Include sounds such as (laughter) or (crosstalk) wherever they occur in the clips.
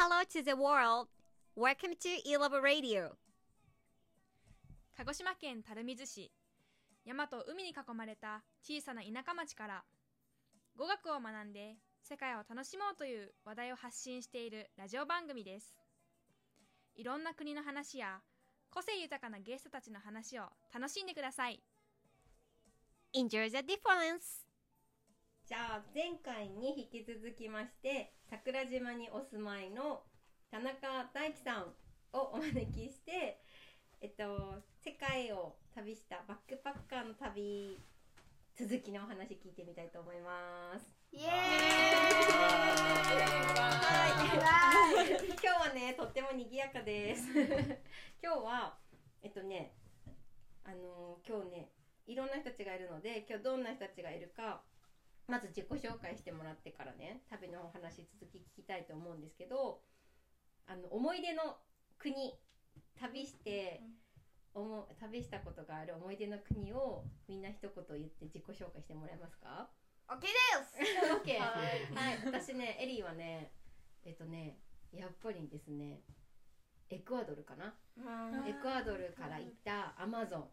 hello to the world. Welcome to E-Love Radio. 鹿児島県垂水市山と海に囲まれた小さな田舎町から語学を学んで世界を楽しもうという話題を発信しているラジオ番組ですいろんな国の話や個性豊かなゲストたちの話を楽しんでください Enjoy the difference. じゃあ前回に引き続きまして桜島にお住まいの田中大樹さんをお招きしてえっと世界を旅したバックパッカーの旅続きのお話聞いてみたいと思います。イエはい。今日はねとっても賑やかです。(laughs) 今日はえっとねあの今日ねいろんな人たちがいるので今日どんな人たちがいるかまず自己紹介してもらってからね旅のお話続き聞きたいと思うんですけどあの思い出の国旅して、おも旅したことがある思い出の国をみんな一言言って自己紹介してもらえますか？オッケーです。オッケー。はい、私ねエリーはねえっとねやっぱりですねエクアドルかな？エクアドルから行ったアマゾン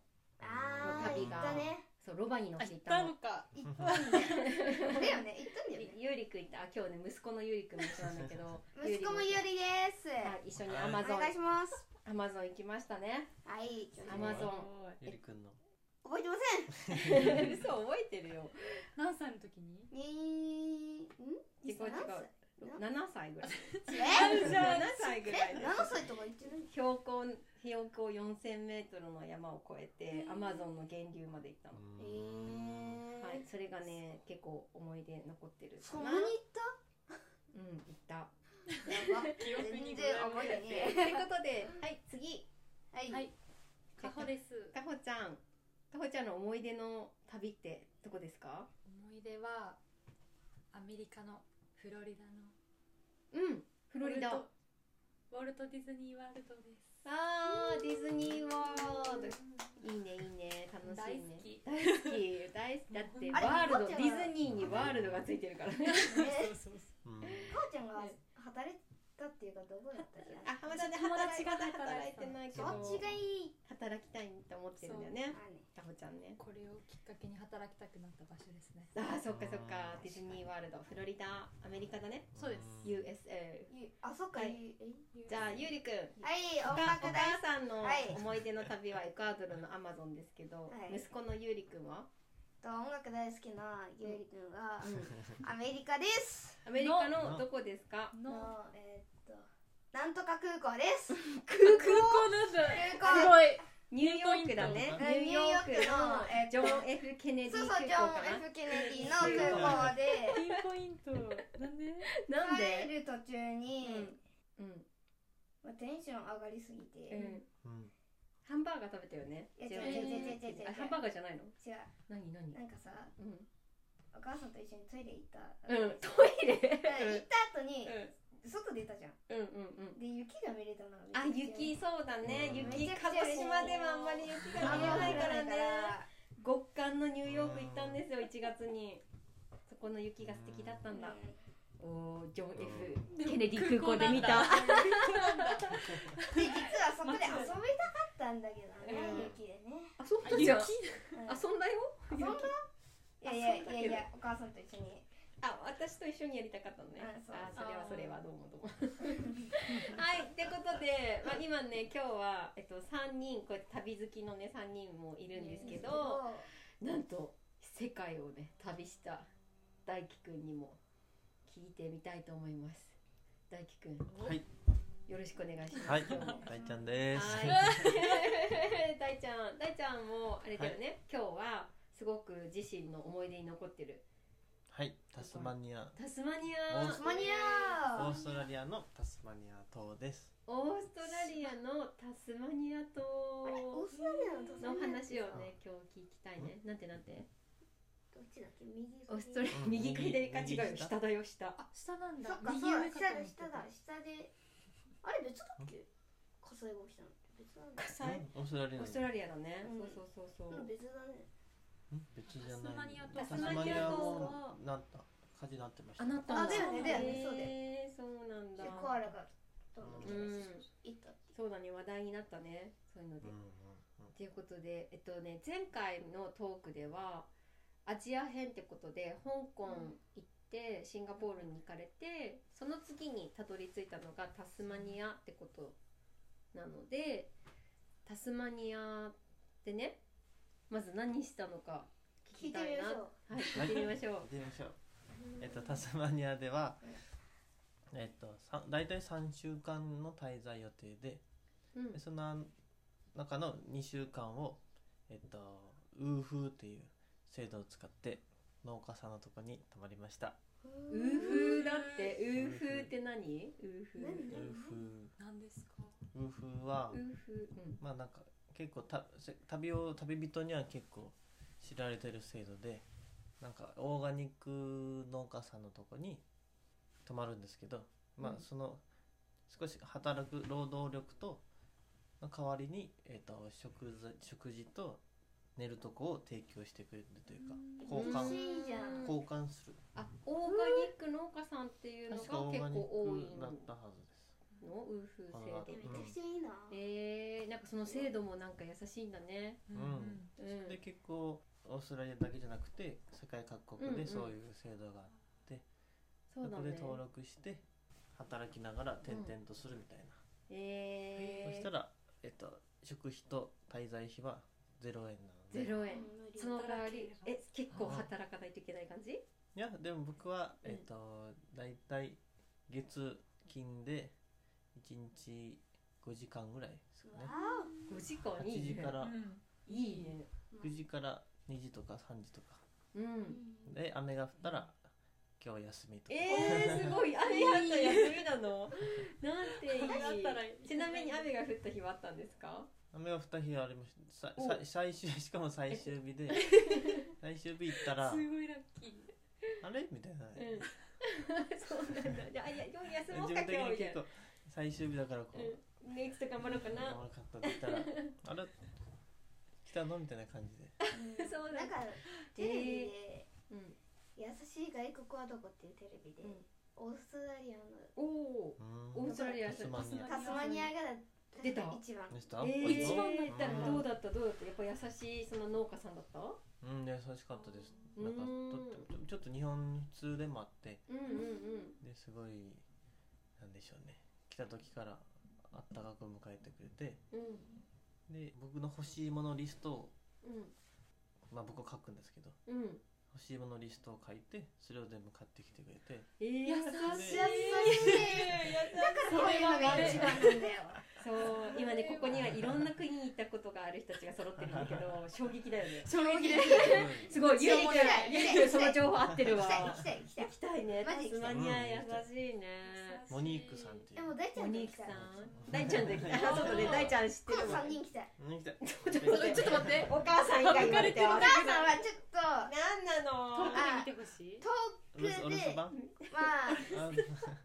あー、行旅がね。そうロバに乗って行っ行ったたの。行ったんだよ。だよね、行ったんだよね。ゆうりくん行ったあ今日ね息子のゆうりくんも一緒なんだけど (laughs) 息子もゆりです。はい、一緒にはいアマゾンお願いします。アマゾン行きましたねはい、アマゾンゆりくんの。覚えてません？(laughs) 嘘覚えてるよ何歳の時に？にん？違う違う7歳ぐらい。(laughs) え？るじゃん7歳ぐらいえ、で7歳とか言ってない？標高標高4000メートルの山を越えてアマゾンの源流まで行ったの、えー。はい、それがね結構思い出残ってるそかな。んなに行っうん行った。たやば。(laughs) 記憶に全然覚えてとねいうことではい次。え。はい。はい。かほです。かほちゃん。かほちゃんの思い出の旅ってどこですか？思い出はアメリカのフロリダの。うんフロリダ。ウォルト。ウォルトディズニーワールドです。あーディズニーワールド。いいねいいね。楽しいね。大好き。大好き。大好き。だってワールドディズニーにワールドがついてるからね。え (laughs) そうそうそう。ん。母ちゃんが働いたっていうかどこだったっけあ浜田で友達が働い働いてないけどそっちがいい？働きたいと思ってるんだよね。あねかほちゃんね。う。これをきっかけに働きたくなった場所ですね。あーそっかそっか。ディズニーワールド。フロリダ？アメリカだね。そうです。USA ゆあ、そっか。はいじゃあゆうりくんはい、音お母さんのはい思い出の旅はエクアドルのアマゾンですけど、はい息子のゆうりくんは、き。音楽大好きなゆうりくんはうんアメリカです。アメリカのどこですか？のの、えーっと、なんとか空港です。(laughs) 空港なんだ。空港すごい。ニューヨークだねうんニューヨークニューヨークののえジョン・ F・ ケネディそうそう、空ジョン港かな？F・ ケネディの空港で、ピンポイント。なんで？なん帰でる途中に、うんまあテンション上がりすぎうて、んうん。ハンバーガー食べたよねいあハンバーガーじゃないの？違う、何何？なんかさ、うん。お母さんと一緒にトイレ行った。うん。トイレ？行った後に、うん。外出たじゃん。うんうんうん。で、雪が見れたのあ雪そうだね。うん。雪鹿児島ではあんまり雪が見えないからね。極寒のニューヨーク行ったんですよ1月に。そこの雪が素敵だったんだ。おージョン・ F・ ケネディ空港で見た。で、実はそこで遊びたかったんだけどね、うん。雪でね。遊んだじゃんうん遊んだよ？遊んだいやいやいやいや、お母さんと一緒に。あ私と一緒にやりたかったのね。あそれはそれはどうもどうも。はいってことで、まあ、今ね今日は、えっと、3人こうやって旅好きのね3人もいるんですけどなんと世界をね旅した大輝くんにも聞いてみたいと思います。大輝くん。はい。よろしくお願いします、はい。大ちゃんです。はい。(laughs) 大ちゃん。大ちゃんもあれだよね、今日はすごく自身の思い出に残ってる。はい。タスマニア。タスマニオースア。タスマニア。オーストラリアのタスマニア島です。オーストラリアのタスマニア島あれオーストラリアのタスマのニア話をね今日聞きたいね。なんてなんて？どっちだっけ右オーストラリアうん。右か左か違うよ右下下だよ下あ、下なんだ。そっか、右そうだ、上かと思って下だ、下だ、下で。あれ別だっけ？火災が起きたの。別なんだ。火災？うんオーストラリアの。オーストラリアだね、うん。そうそうそうそう。うん、別だね。ん？別じゃない。タスマニア島タスマニアもなった。火事になってました。あなったんだ。あだよねだよねそうだよへーそうなんだ。でコアラがになったね。そういうので。うんうんということで、えっとね、前回のトークではアジア編ってことで香港行ってシンガポールに行かれてその次にたどり着いたのがタスマニアってことなのでタスマニアでねまず何したのか聞きたいな。はい聞いてみましょう。行っ (laughs) てみましょう。えっとタスマニアではえっとさ大体3週間の滞在予定でうん。でその中の2週間をえっとウーフーっていう制度を使って農家さんのとこに泊まりました。ウーフーだってウーフーって何？ウーフー。ウーフ何ですか？ーウーフーはウーフー。うん。まあなんか結構たせ旅を旅人には結構知られてる制度でなんかオーガニック農家さんのとこに泊まるんですけど、まあうん。その少し働く労働力との代わりに、えー、と食事食事と寝るとこを提供してくれるというか交換交換する。あオーガニック農家さんっていうのが結構多いだったはずですの？ウーフー制度えめちゃくちゃいいな。えー、なんかその制度もなんか優しいんだね。うん。うん。で結構オーストラリアだけじゃなくて世界各国うんうん。でそういう制度があって、そうだね。そこで登録して働きながら転々とするみたいな、えー、そしたら、えっと、食費と滞在費は0円なゼロ円。うんその代わり。え結構働かないといけない感じ？いやでも僕は、うんえっと大体月金で1日5時間ぐらいですかね。あ5時間8いいね。時からいいね。9時から2時とか3時とか。うん。で雨が降ったら今日は休みとか、えー、すごい。(laughs) 雨やったら休みなの？なんていい。だったらいいちなみに雨が降った日はあったんですか？雨が降った日はありました。さお。さ最終 (laughs) しかも最終日で (laughs) 最終日行ったらすごいラッキー。あれ？みたいな、うん。(laughs) そうなんだ。じゃあいや今日休もう自分的か今日みたいなに結構最終日だからこう、うん。ねいつと頑張ろうかな。頑張かったって言ったらあれ？来たの？みたいな感じで。そうなんかテレビでうん。優しい外国はどこっていうテレビでうん。オーストラリアの。おおうん。オーストラリアタスマニア。タスマニアが出た？一番。でした、えー、一一番番だったらどうだった？どうだった？やっぱ優しいその農家さんだった？うん優しかったです。うんなんかとってもちょっと日本通でもあって。うんうんうん。ですごいなんでしょうね。来た時からあったかく迎えてくれて。うん。で僕の欲しいものリストをうん。まあ僕書くんですけど。うん欲しいものリストを書いてそれを全部買ってきてくれて。えー、優優しい。しい優しい。だからこういうのが一番なんだよ。そう今ねここにはいろんな国に行ったことがある人たちが揃ってるんだけど (laughs) 衝撃だよね。衝撃ですすごいゆう行きゆうたい行きたいゆうその情報合ってるわ。行きたい行きたい行きたいね。タスマニア優しいね。モニークさんっていう。でも大ちゃおんと行きた大ちゃんで来た。あそうだね大ちゃん知ってるもん3人来た。いうん来たちょっと待って。ちょっと待って。お母さん以外言われてお母さんはちょっとなんなの遠くで見てほしい遠お留守お留くで守番？まあ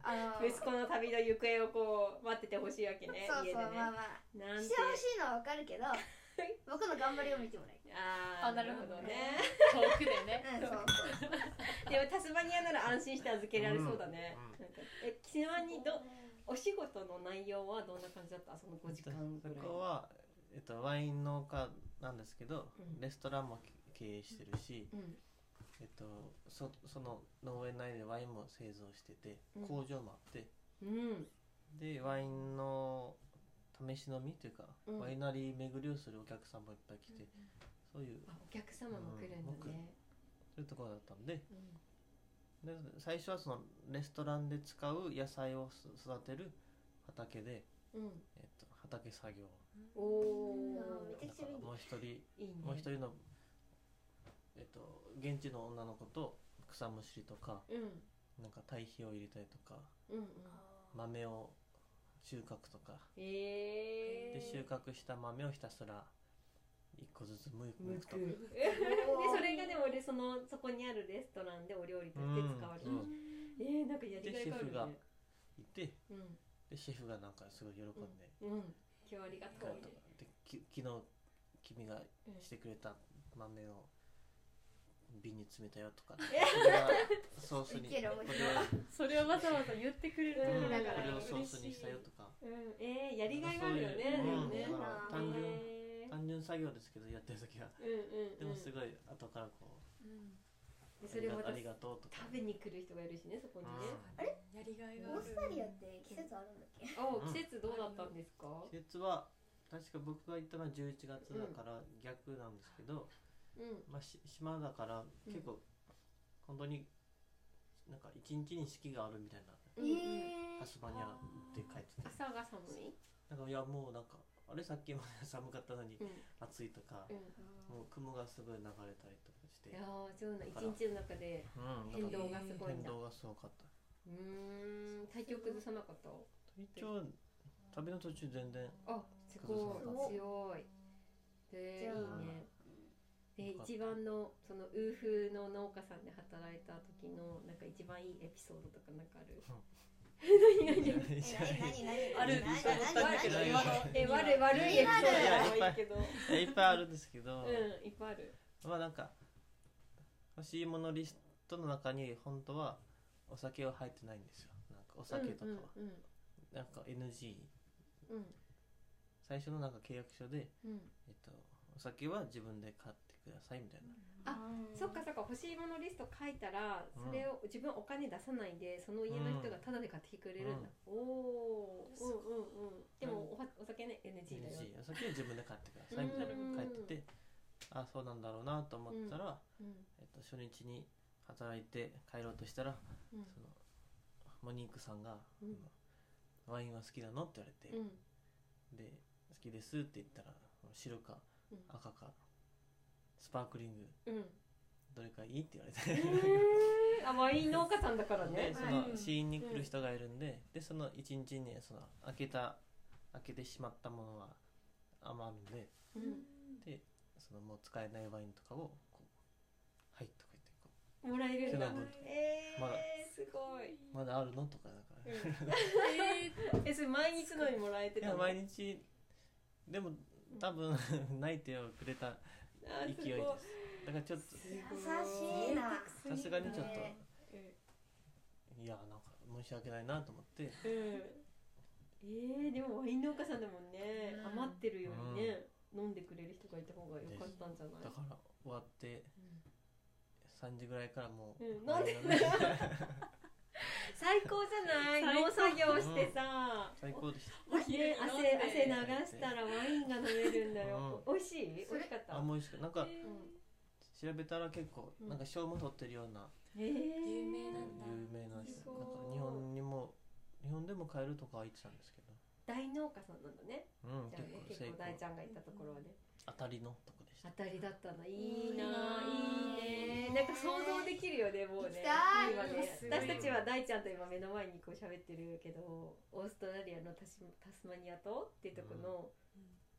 あ (laughs) あの息子の旅の行方をこう待っててほしいわけねそう家でね。そうまあまあなんて。してほしいのはわかるけど (laughs) 僕の頑張りを見てもらいあーあなるほどね。遠く (laughs) でね。たいうんそうそう。でもタスマニアなら安心して預けられそうだね、うん。なんかえちなみにどお仕事の内容はどんな感じだった？その5時間ぐそらい。こは、えっと、ワイン農家なんですけど、うん。レストランも経営してるし、うんえっと、そその農園内でワインも製造してて、うん。工場もあって。うん。でワインの試し飲みっていうか、うん。ワイナリー巡りをするお客さんもいっぱい来て、そういう。あお客様も来るんだうんね、そういうところだったんで。うん。で最初はそのレストランで使う野菜をす育てる畑で、うん。えっと、畑作業。おおめちゃくちゃ便利。もう一人いいね。もう一人の、えっと、現地の女の子と草むしりとかうん。なんか堆肥を入れたりとかうんうん。豆を収穫とか。えー、で収穫した豆をひたすら一個ずつむく。むくと。(laughs) でそれがでも俺そのそこにあるレストランでお料理として使われる、う。んえー、なんかやりがいがあるでシェフがねいてうん。でシェフがなんかすごい喜んで、うん。今日ありがとう。とでき昨日君がしてくれた豆を瓶に詰めたよとか。これはソースに。これをそれをわざわざ言ってくれるうん時だからこれをソースにしたよとか。うん、えー、やりがいがあるよね。そういうでもね。単純えー単純作業ですけどやってる時は。うんうん。うん。でもすごい後からこうでそれをまたありがとうとか。食べに来る人がいるしね、そこにね。あれ？やりがいがある。オーストラリアって季節あるんだっけ？あ、季節どうだったんですか？季節は確か僕が行ったのは11月だから逆なんですけど、うん。まあ、し島だからうん結構本当になんか一日に四季があるみたいなうんえタスマニアで書いてて朝が寒い？なんかいやもうなんかあれさっきまで寒かったのにうん。暑いとかうん。もう雲がすごい流れたりとかしていやー、そうな、一日の中でうん変動がすごいんだ。変動がすごかったうーん、体調崩さなかった？一応旅の途中全然あ、すごい強い。で、いいじゃあね。で一番のそのウーフの農家さんで働いた時のなんか一番いいエピソードとかなんかある？何何何何ある何何何何何今のえ悪い悪いエピソードでもいいけどいっぱいあるんですけど、うんいっぱいあるまあなんか欲しいものリストの中に本当はお酒は入ってないんですよなんかお酒とかは、うんなんか NG うんうん最初のなんか契約書で、うんえっと、お酒は自分で買ってくださいみたいな、そっかそっか。欲しいものリスト書いたらうんそれを自分お金出さないでその家の人がタダで買ってくれるんだ、おおー。う。んうんうん。でもおはお酒ね NG だよ。NG お酒は自分で買ってくださいみたいな。書いててあそうなんだろうなと思ったら、うん。えっと、初日に働いて帰ろうとしたらうん。そのモニークさんが、うん。ワインは好きなの?」って言われて、うん。で「好きです」って言ったら白かうん。赤かスパークリング。うん。どれかいいって言われえてー、あワイン農家さんだからね。でその試飲に来る人がいるんででその一日にその開けた開けてしまったものは甘みでうん。でそのもう使えないワインとかをこう「はい」とか言ってこもらえるんだ。えーまだ。すごい、う「まだあるの?」とかだから、(laughs) えそれ毎日のにもらえていや毎日でも多分 (laughs) 泣いてをくれたあ勢いです。だからちょっと優しいな。さすがにちょっと、ねいやなんか申し訳ないなと思って。うん。えー、でもワイン農家さんだもんね、うん。余ってるよりね、飲んでくれる人がいた方が良かったんじゃない？だから終わって3時ぐらいからもう、うん。なんで？ワインがね (laughs) 最高じゃない？農作業してさ、最高でした。ね、汗汗流したらワインが飲めるんだよ、美味しい？美味しかった？あもう美味しくなんかうん調べたら結構うんなん。か賞も取ってるようなえー、有名なんだ。有名ななんかすごい。日本にも日本でも買えるとかは言ってたんですけど。大農家さんなんだね。うんじゃあね結構結構大ちゃんが行ったところはね当たりのとこでした当たりだったの。いいなうんいいね。なんか想像できるよねもうね。ね。私たちは大ちゃんと今目の前にこう喋ってるけどオーストラリアのタスタスマニア島っていうとこの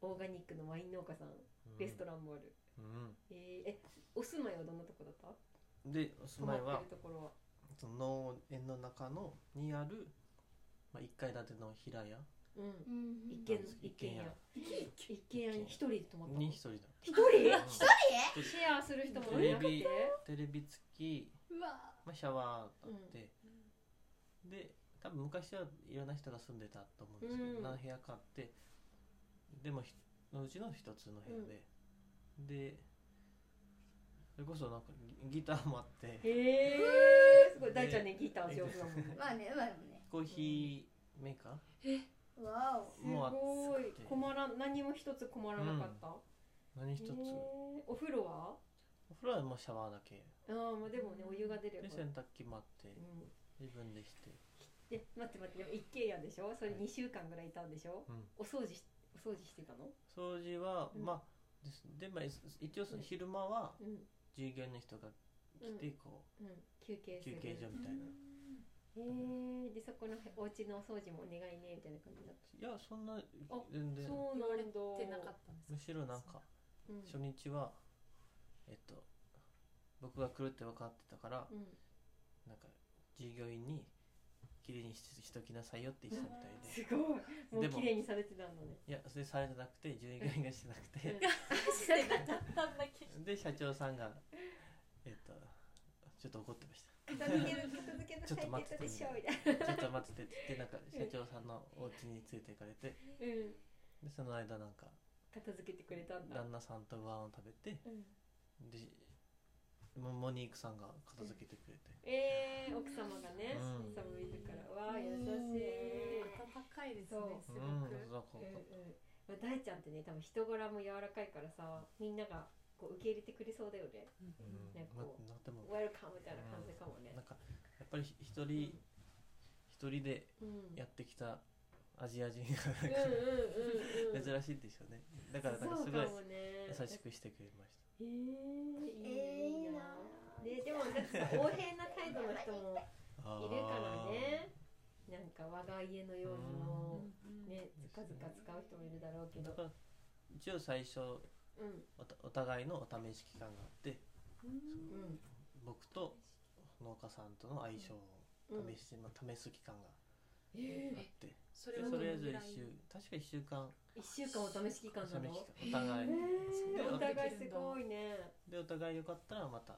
オーガニックのワイン農家さんうん。レストランもある、うん。えーえお住まいはどんなとこだった？でお住まいは泊まってるところは。その農園の中のにある、まあ、1階建ての平屋うん。うん一軒一軒家。一軒家に一人で泊まったに一人だ人？うん。シェアする人もいなくて？テレビテレビ付き、まあ、シャワーがあって、で多分昔はいろんな人が住んでたと思うんですけど、うん。何部屋かあって。でもうちの一つの部屋で、でそれこそなんかギギターもあって。へえすごい。大ちゃんねギター上手だもんね。まあねうまいもんね。コーヒーメーカわおすごい。て困ら何も一つ困らなかった、ー何一つ、へーお風呂は？お風呂はもうシャワーだけ。ああまあでもねお湯が出れば。で洗濯機もあってうん自分でして。で待って待ってでも一軒家でしょ？それ2週間ぐらいいたんでしょ、うん。お掃除しお掃除してたの？掃除は、うん。まあです。で、まあ、一応その昼間はうん。従業員の人が来てこうん。休憩休憩所みたいな、へえでそこのお家のお掃除もお願いねみたいな感じだっいやそんなあ全然。たそう言われなんだ。てなかったんですむしろなんかうん。初日はえっと僕が来るって分かってたからうん。なんか従業員に綺麗にししときなさいよって言ってたみたいで。すごい。もうでも綺麗にされてたんだね。いやそれされてなくて従業員がしてなくて。(laughs) してなかったんだけど。で社長さんがえっとちょっと怒ってましたちょっと待っててでしょみたいなちょっと待っててってなんか社長さんのお家に連れて行かれてうん。でその間なんか片付けてくれたんだ。旦那さんとご飯を食べてうん。でモモニークさんが片付けてくれて、えー、奥様がね、うん。奥様自らわあ優しい。温かいですそうねすごうんくうん。まあ大ちゃんってね多分人柄も柔らかいからさみんながこう受け入れてくれそうだよね。うん。ねまこうなでも。ウェルカムみたいな感じかもね。なんかやっぱり一人一人でうんやってきたアジア人うんがうんうんうん珍しいでしょうね。だからなんかすごい優しくしてくれましへえいいえーいいな。なででもなんかさ横柄な態度の人もたいるからね。なんか我が家のようにもうん。ねずかずか使う人もいるだろうけど。一応最初うんおたお互いのお試し期間があってうん。僕と農家さんとの相性を試して、まあ、試す期間があって、それはでとりあえずどのぐらい一週確か1週間。一週間お試し期間試しなのお互い。えーおで互いすごいね。でお互いよかったらまた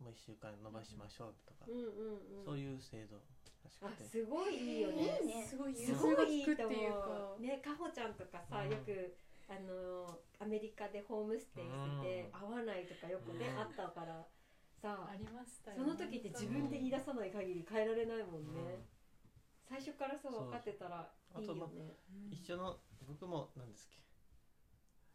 もう1週間伸ばしましょうとかうん、うんうん。そういう制度らしくあてすごいいいよね。すごいすごいいいとっていう思か。うねかほちゃんとかさ、うん。よくあのアメリカでホームステイしてて、うん。会わないとかよくね、うん。あったからさありましたよその時って自分で言い出さない限り変えられないもんね、うん。最初からそう分かってたらいいよね。うん。一緒の僕も何ですっけ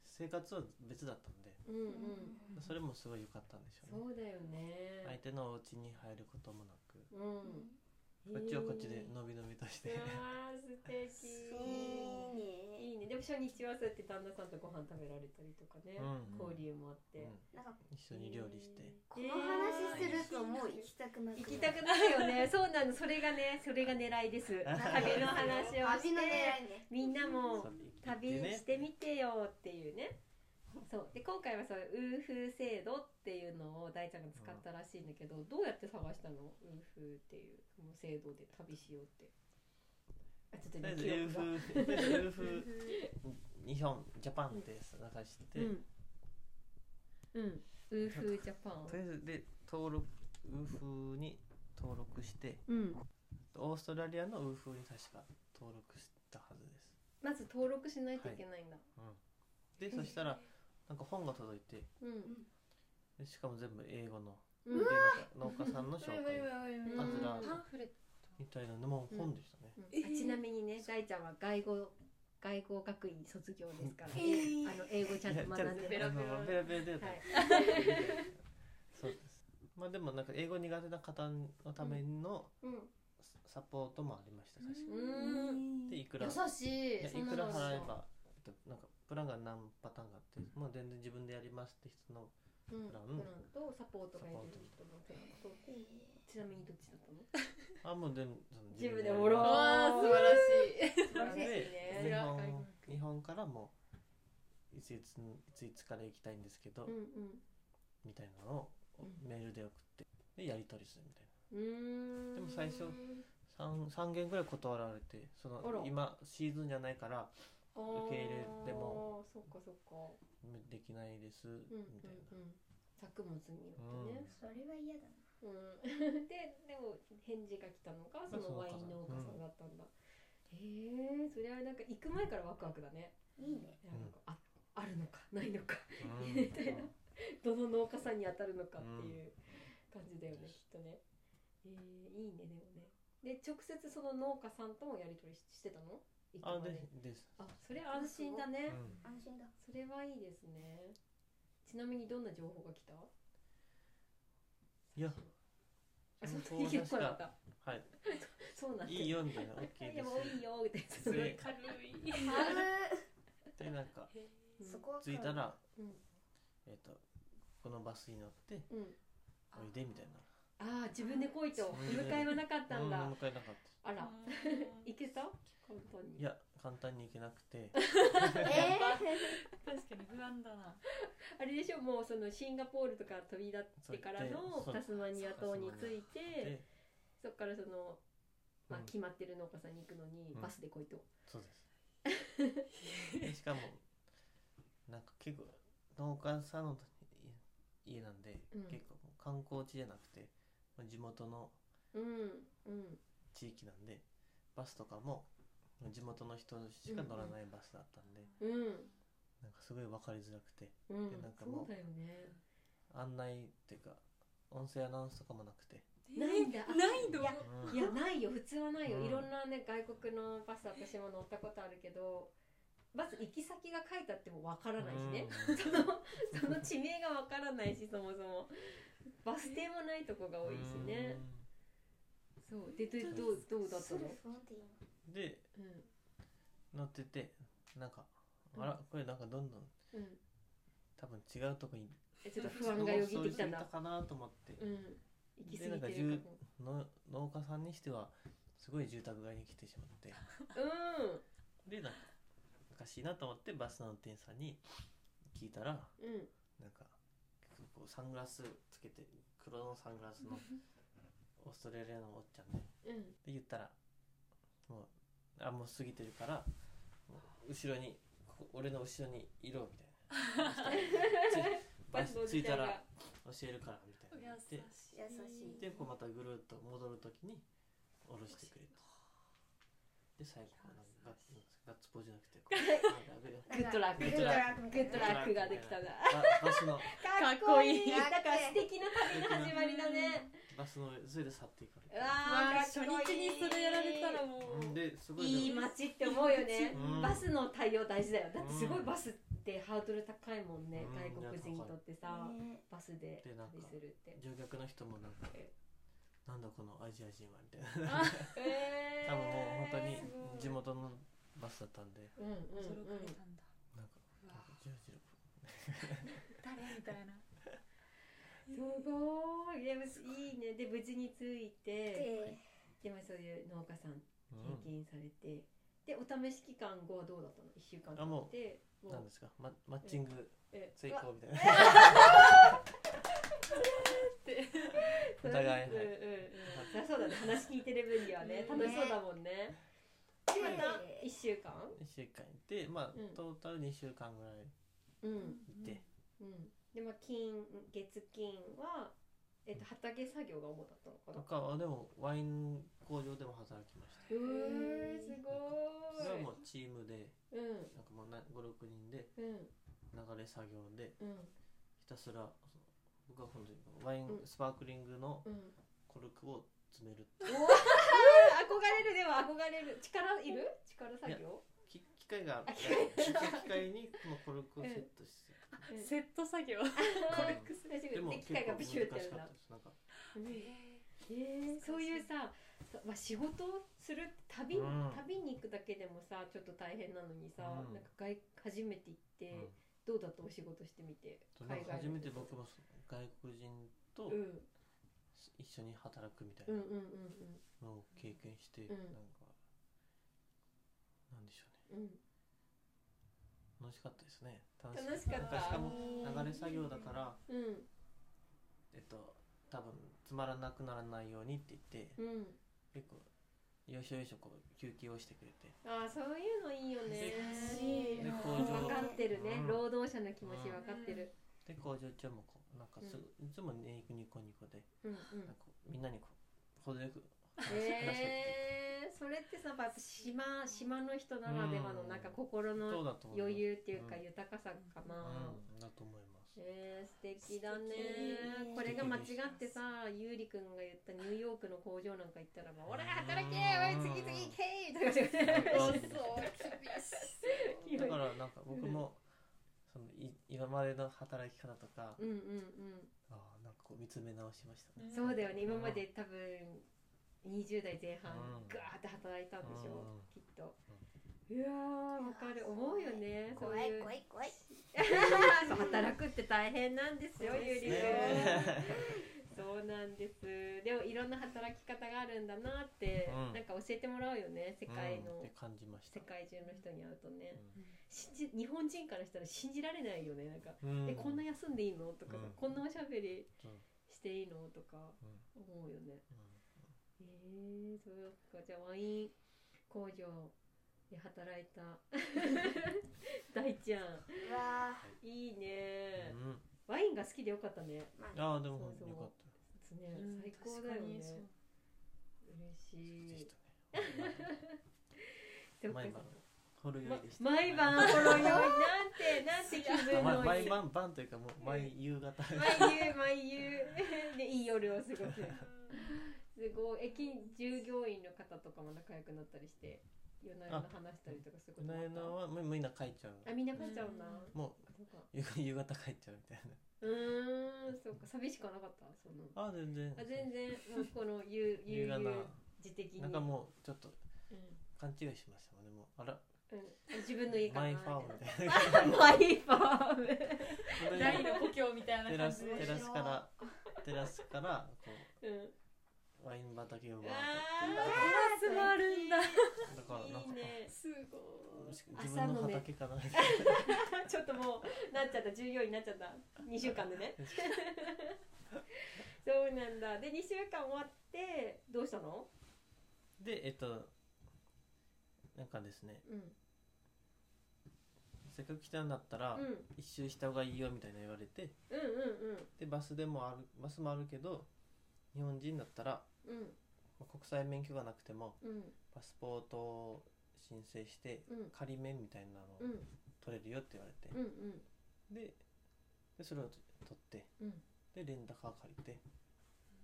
生活は別だったんでうんうん。それもすごい良かったんでしょうね。そうだよね。相手のお家に入ることもなく。うんこっちはこっちでのびのびとして、あー素敵。いいね。いいね。でも初日はそうやって旦那さんとご飯食べられたりとかね、うん交流もあって、うん。なんか一緒に料理して、この話するともう行きたくなく行きたくなるよね。(laughs) そうなの。それがねそれが狙いです。(laughs) 旅の話をし旅の狙ていね。みんなもそう旅行ってね。してみてよっていうねそう。で今回はそうウーフー制度っていうのを大ちゃんが使ったらしいんだけど、どうやって探したの？ウーフーっていうその制度で旅しようって。あちょっとねとりあえず記憶が。UF とりあえず UF 日本ジャパンって探して、うん。うん。ウーフージャパン。とりあえずで登録 UF に登録して。うん。オーストラリアの UF に確か登録したはずです、まず登録しないといけないんだ、うん、でそしたら (laughs) なんか本が届いてうん。でしかも全部英語の、うん。でなんか農家さんの紹介うん。パズラパンフレット。みたいなのも本でしたね、うん。あちなみにね大ちゃんは外語外語学院卒業ですから、えー。あの英語ちゃんと学んでいやるちゃんとベラベラで、はい。そうです。まあでもなんか英語苦手な方のためのうん。サポートもありました確かうん。でいくら優しい。いやそんなのいくら払えばえっとなんかプランが何パターンがあってもう全然自分でやりますって人のうん。プラン。プランとサポートがいる人のプランとちなみにどっちだったの？あもう全部その自分でやりおろますー素晴らしい。素晴らしいでね日本日本からもいついついついつから行きたいんですけど、うんうん。みたいなのをうんメールで送ってでやり取りするみたいな。でも最初 3, 3件ぐらい断られてその今シーズンじゃないから受け入れても。そっかそっか。できないですうんうんみたいな、うん作物によってね。それは嫌だな。う (laughs) んででも返事が来たのがそのワイン農家さん。だったんだ、へえそれはなんか行く前からワクワクだねいいね。なんかああるのかないのかうん。みたいな。どの農家さんに当たるのかっていう感じだよね、きっとね。えー、いいねでもね。で直接その農家さんともやり取りしてたの？行くあまででです、あそれ安心だね、うん。安心だ。それはいいですね。ちなみにどんな情報が来た？いや。あそだった。はい。(laughs) そうなんだ。いいよみたいな OK いでやもういいよみたいなすで軽い。でなんかうんそこは着いたら、うん。えっ、とこのバスに乗ってうん。おいでみたいなああ自分で来いと。迎えはなかったんだ、うん迎えなかっあら。行けた？簡単に。たいや簡単に行けなくて。え (laughs) 確かに不安だな。あれでしょ？もうそのシンガポールとか飛び立ってからのそう。タスマニア島に着いてでそっからその、まあ、うん。決まってる農家さんに行くのにうん。バスで来いと、そうです。でしかもなんか結構農家さんの家なんで、うん。結構観光地じゃなくてまあ地元のうんうん。地域なんでバスとかも地元の人しか乗らないバスだったんで、うん。なんかすごい分かりづらくてうんでなんかもうそうだよね。案内っていうか音声アナウンスとかもなくて、ないんだ。ないの？いやうん。いやないよ。普通はないよ、うん。いろんなね外国のバス私も乗ったことあるけどバス行き先が書いてあってもわからないしね、うん。そのその地名がわからないしそもそもバス停もないとこが多いしね。そう。ででどうどうだったの？でうん。乗っててなんか、うん。あらこれなんかどんどんうん。多分違うとこにえちょっと不安がよぎってきたんだかなと思って、うん。行き過ぎてでなんかるかもの農家さんにしてはすごい住宅街に来てしまって。うでなんかおかしいなと思ってバスの運転手さんに聞いたらんうん。なんかこうサングラスつけて黒のサングラスのオーストラリアのおっちゃんでうん。で言ったらもうあもう過ぎてるからもう後ろにここ俺の後ろにいろみたいな。(laughs) バスのおついたら教えるからみたいな。優しい。でこうまたぐるっと戻るときに下ろしてくれとで最後なんかガッガッツポーズじゃなくてこう (laughs) なんかグッドラック。グッドラック。グッドラックができたな。ババスの。かっこいい。だから素敵な旅の始まりだね。バスのそれで去っていかれて。うわー初日にそれやられたらもう。うん。ですごいいい街って思うよね、うん。バスの対応大事だよ。だってすごいバスってハードル高いもんね、うん外国人にとってさ、ね。バスででなんか旅するって。乗客の人もなんかえなんだこのアジア人はみたいな。え多分もう本当に地元のバスだったんで。うんうんうん。れたんだ。なんかうわ。なんかジロジロ誰？みたいな。(laughs) すごい。でもいいね。で無事に着いて。ででもそういう農家さんうん。経験されて、でお試し期間後はどうだったの？1週間あもう経って。もなんですか？ママッチングえ成功みたいな。お (laughs) お互いはい。うんうんうん、そうだね。話聞いてる分にはね楽しそうだもんね。また1週間？1週間いてまあ、うん。トータル2週間ぐらい。うん。いて、うん。でまあ金月金はえっと畑作業が主だったのかとなかあでもワイン工場でも働きました。へえすごそれはもうチームでいうん。なんかもう56人でうん。流れ作業でうん。ひたすら僕は本当にワイン、うん。スパークリングのうん。コルクを詰めるおー。(laughs) 憧れるでも憧れる。力いる？力作業？き機械があ機機械にこのコルクをセットして、うん。セット作業。コレックスでもで機結構難し械がブシュってやるなえー、そういうさ、さまあ、仕事をする旅,、うん。旅に行くだけでもさちょっと大変なのにさ、うん。なんか外初めて行って、うんどうだった？お仕事してみて。そうなんか初めての僕もそ外国人と一緒に働くみたいなのを経験して、うん。なんかなんでしょうね。うん。楽しかったですね。楽楽しかった。しかも流れ作業だからうん。えっと多分つまらなくならないようにって言ってうん。結構よいしょよいしょこう休憩をしてくれて。ああそういうのいいよね。で工場。分かってるね、うん。労働者の気持ち分かってる、で工場長もこうなんかすぐ、いつもねニコニコニコでうん、うん。なんかみんなにこう程よく話し話しかけて。えー、それってさやっぱ島島の人ならではのうんなんか心の余裕っていうかうん。豊かさかな、うん。だと思いますえー、素敵だね。これが間違ってさゆうりくんが言ったニューヨークの工場なんか行ったらば「うん。俺働けおい次々行け!」とか言って。そういだからなんか僕もそのい今までの働き方とか、うんうんうん。あーなんかこう見つめ直しましたね、そうだよね。今まで多分20代前半うん。ガーって働いたんでしょ、うん。きっと、うわーわかる。思うよね。そう怖い怖い怖い。(laughs) 働くって大変なんですよゆうりくん、ね (laughs) そうなんです。でもいろんな働き方があるんだなって、うん。なんか教えてもらうよね世界の、感じました。世界中の人に会うとね、信じ日本人からしたら信じられないよねなんか、うん。えこんな休んでいいの？とかこんなおしゃべりしていいの？とかうん。思うよね。うん。えー、そうか。じゃあワイン工場で働いた。(laughs) 大ちゃん。うわいいね、うん。ワインが好きでよかったね。ーまあああでもそうそう。よかっですね、うん最高だよね。確かに。そう嬉しい。ぜひとね。そっか毎晩ほろ酔いでした毎晩。ほろ酔いなんてなんて気分のいい。毎晩晩というかもう毎夕方。毎夕毎夕。(laughs) でいい夜を過ごす。すごい。駅従業員の方とかも仲良くなったりして夜な夜な話したりとかすることもあった？なえのはもうみんな帰っちゃう。あみんな帰っちゃうんだ、うん。もそうか。う夕夕方帰っちゃうみたいうーんそうか。寂しくはなかった？そのなあ全然。あ全然。もうこの悠悠々夕方。自適に。なんかもうちょっとうん。勘違いしましたもんねもう。あら。うん、自分の家かなマイファームみみたいな。マイファー。ム本当に第の故郷みたいなテラス感じでテラスからテラスからこう。ん。うワイン畑を回って。あースもあるんだ。だからなんかいいね。すご自分の畑かな。(laughs) ちょっともうなっちゃった。従業員になっちゃった。2週間でね。(laughs) そうなんだ。で2週間終わってどうしたの？でえっとなんかですね。うん。せっかく来たんだったら、うん。一周した方がいいよみたいな言われて。うんうん。でバスでもあるバスもあるけど日本人だったら、うん。国際免許がなくてもうん。パスポートを申請してうん。仮免みたいなのをうん。取れるよって言われて、うんうん。ででそれを取ってうん。でレンタカー借りて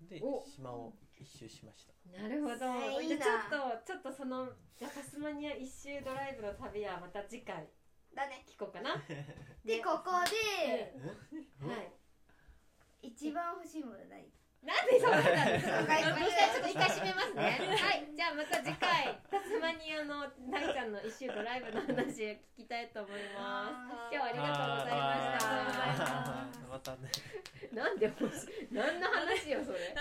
でお。島を一周しました。なるほど。じゃあちょっとちょっとそのじゃあタスマニア一周ドライブの旅はまた次回だね。聞こうかな。(laughs) でここではい。一番欲しいもの何なんでそうなったんですか。ちょっと一回締めますね。はい。じゃあまた次回タスマニアの大ちゃんの一周ドライブの話を聞きたいと思います。今日はありがとうございました。またねなんで欲しい。何の話よそれ。